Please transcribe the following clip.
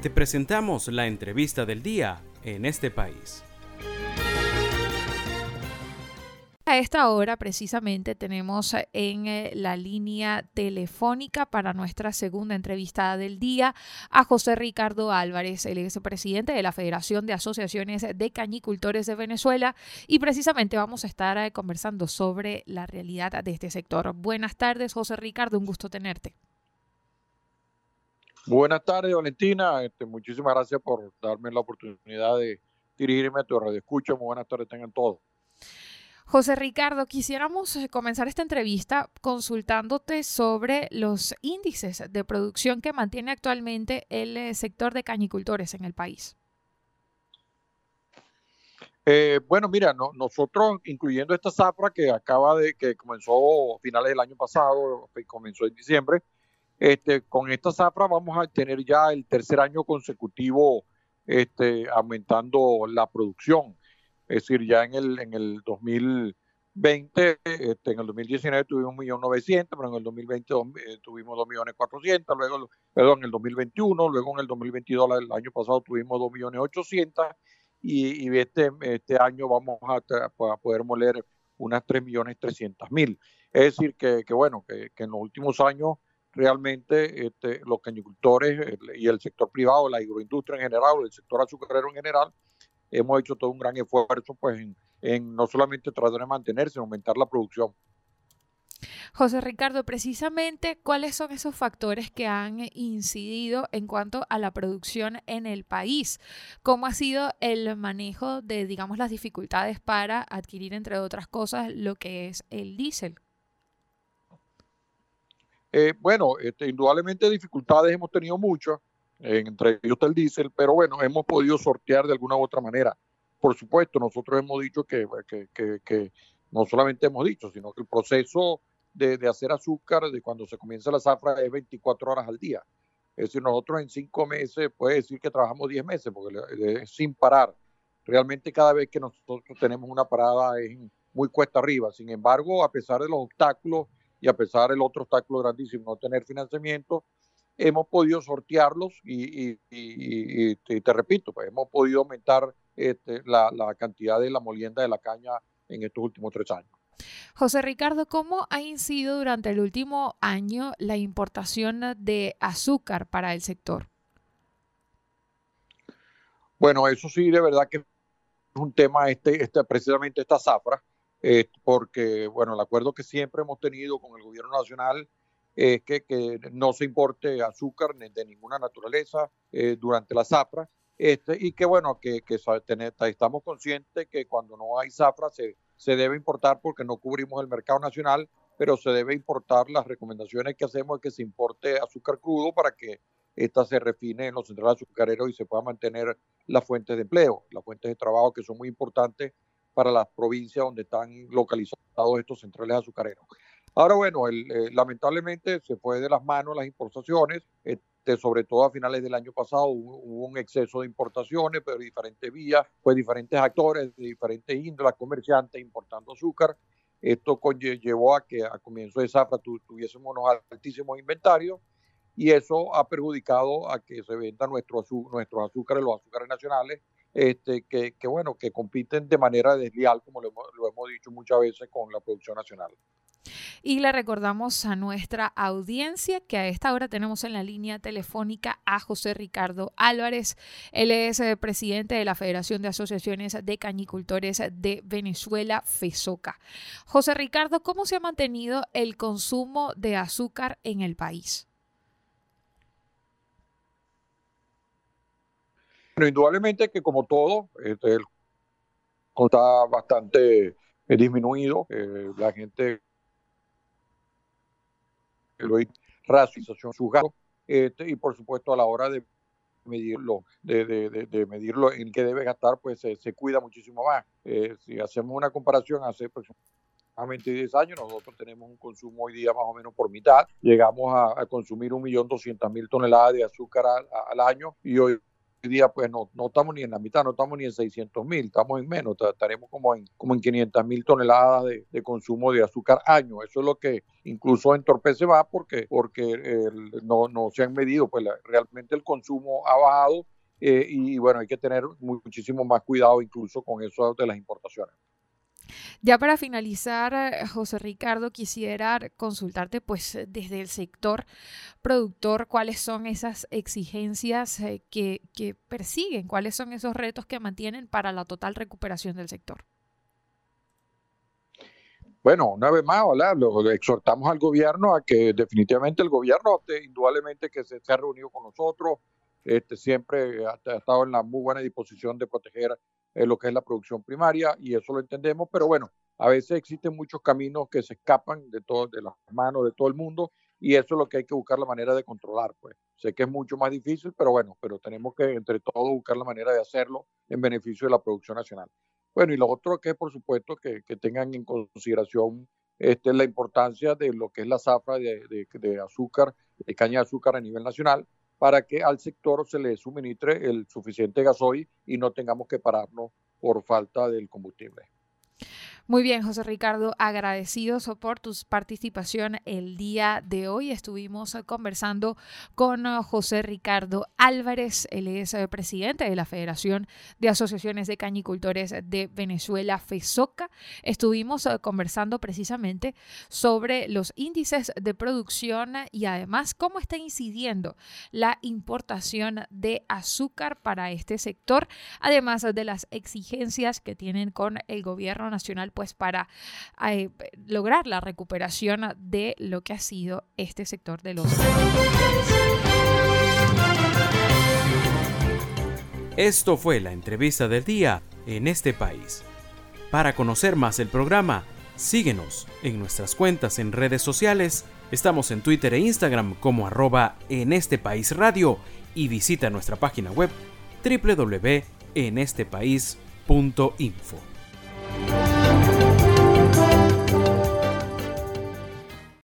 Te presentamos la entrevista del día en este país. A esta hora precisamente tenemos en eh, la línea telefónica para nuestra segunda entrevista del día a José Ricardo Álvarez, el expresidente de la Federación de Asociaciones de Cañicultores de Venezuela y precisamente vamos a estar eh, conversando sobre la realidad de este sector. Buenas tardes, José Ricardo, un gusto tenerte. Buenas tardes, Valentina. Este, muchísimas gracias por darme la oportunidad de dirigirme a tu radio. Escucha, muy buenas tardes, tengan todos. José Ricardo, quisiéramos eh, comenzar esta entrevista consultándote sobre los índices de producción que mantiene actualmente el eh, sector de cañicultores en el país. Eh, bueno, mira, nosotros, incluyendo esta zafra que acaba de, que comenzó a finales del año pasado, comenzó en diciembre, este, con esta zafra vamos a tener ya el tercer año consecutivo este, aumentando la producción. Es decir, ya en el, en el 2020, este, en el 2019 tuvimos 1.900.000, pero en el 2020 eh, tuvimos 2.400.000, luego, perdón, en el 2021, luego en el 2022, el año pasado tuvimos 2.800.000 y, y este, este año vamos a, poder moler unas 3.300.000. Es decir, que, bueno, que, en los últimos años realmente este, los cañicultores y el sector privado, la agroindustria en general, el sector azucarero en general, hemos hecho todo un gran esfuerzo pues en, no solamente tratar de mantenerse, sino aumentar la producción. José Ricardo, precisamente, ¿cuáles son esos factores que han incidido en cuanto a la producción en el país? ¿Cómo ha sido el manejo de, digamos, las dificultades para adquirir, entre otras cosas, lo que es el diésel? Eh, bueno, este, indudablemente dificultades hemos tenido muchas entre ellos el diésel, pero bueno, hemos podido sortear de alguna u otra manera. Por supuesto, nosotros hemos dicho que, que, que, no solamente hemos dicho, sino que el proceso de, de, hacer azúcar, de cuando se comienza la zafra, es 24 horas al día. Es decir, nosotros en cinco meses, puede decir que trabajamos 10 meses, porque es sin parar. Realmente cada vez que nosotros tenemos una parada es muy cuesta arriba. Sin embargo, a pesar de los obstáculos y a pesar del otro obstáculo grandísimo, no tener financiamiento, hemos podido sortearlos y, te, repito, pues hemos podido aumentar este, la, cantidad de la molienda de la caña en estos últimos tres años. José Ricardo, ¿cómo ha incidido durante el último año la importación de azúcar para el sector? Bueno, eso sí, de verdad que es un tema, este, este precisamente esta zafra, eh, porque, bueno, el acuerdo que siempre hemos tenido con el gobierno nacional es que, que, no se importe azúcar de ninguna naturaleza eh, durante la zafra. Este, y que bueno, que, que estamos conscientes que cuando no hay zafra se, se debe importar porque no cubrimos el mercado nacional, pero se debe importar. Las recomendaciones que hacemos es que se importe azúcar crudo para que ésta se refine en los centrales azucareros y se pueda mantener las fuentes de empleo, las fuentes de trabajo que son muy importantes para las provincias donde están localizados estos centrales azucareros. Ahora, bueno, eh, lamentablemente se fue de las manos las importaciones, este, sobre todo a finales del año pasado hubo, un exceso de importaciones, pero de diferentes vías, pues diferentes actores de diferentes índolas, comerciantes importando azúcar. Esto llevó a que a comienzo de zafra tuviésemos unos altísimos inventarios y eso ha perjudicado a que se vendan nuestros nuestros azúcares, los azúcares nacionales, este, que, que, bueno, que compiten de manera desleal, como lo hemos dicho muchas veces, con la producción nacional. Y le recordamos a nuestra audiencia que a esta hora tenemos en la línea telefónica a José Ricardo Álvarez. Él es eh, presidente de la Federación de Asociaciones de Cañicultores de Venezuela, FESOCA. José Ricardo, ¿cómo se ha mantenido el consumo de azúcar en el país? Bueno, indudablemente que como todo, este, está bastante eh, disminuido. Eh, la gente racialización su gasto, este, y por supuesto a la hora de medirlo, de, medirlo en qué debe gastar, pues se, cuida muchísimo más. Eh, si hacemos una comparación hace aproximadamente 10 años, nosotros tenemos un consumo hoy día más o menos por mitad. Llegamos a, consumir 1.200.000 toneladas de azúcar al, al, año y hoy día pues no, no estamos ni en la mitad, no estamos ni en 600 mil, estamos en menos, estaremos como en, como en 500 mil toneladas de, consumo de azúcar año. Eso es lo que incluso entorpece más porque, porque no, no se han medido, pues realmente el consumo ha bajado eh, y bueno, hay que tener muchísimo más cuidado incluso con eso de las importaciones. Ya para finalizar, eh, José Ricardo, quisiera consultarte, pues desde el sector productor, cuáles son esas exigencias eh, que, persiguen, cuáles son esos retos que mantienen para la total recuperación del sector. Bueno, una vez más, Lo, exhortamos al gobierno a que definitivamente el gobierno, indudablemente que se, ha reunido con nosotros, este, siempre ha, estado en la muy buena disposición de proteger eh, lo que es la producción primaria y eso lo entendemos, pero bueno, a veces existen muchos caminos que se escapan de, todo, de las manos de todo el mundo y eso es lo que hay que buscar la manera de controlar. Pues sé que es mucho más difícil, pero bueno, pero tenemos que entre todos buscar la manera de hacerlo en beneficio de la producción nacional. Bueno, y lo otro que por supuesto que, tengan en consideración este, la importancia de lo que es la zafra de azúcar, de caña de azúcar a nivel nacional, para que al sector se le suministre el suficiente gasoil y no tengamos que pararnos por falta del combustible. Muy bien, José Ricardo, agradecidos por tu participación el día de hoy. Estuvimos conversando con José Ricardo Álvarez, él es eh, presidente de la Federación de Asociaciones de Cañicultores de Venezuela, FESOCA. Estuvimos eh, conversando precisamente sobre los índices de producción y además cómo está incidiendo la importación de azúcar para este sector, además de las exigencias que tienen con el gobierno nacional pues para eh, lograr la recuperación de lo que ha sido este sector de los Esto fue la entrevista del día en este país. Para conocer más el programa, síguenos en nuestras cuentas en redes sociales. Estamos en Twitter e Instagram como arroba en este país radio y visita nuestra página web www.enestepaís.info.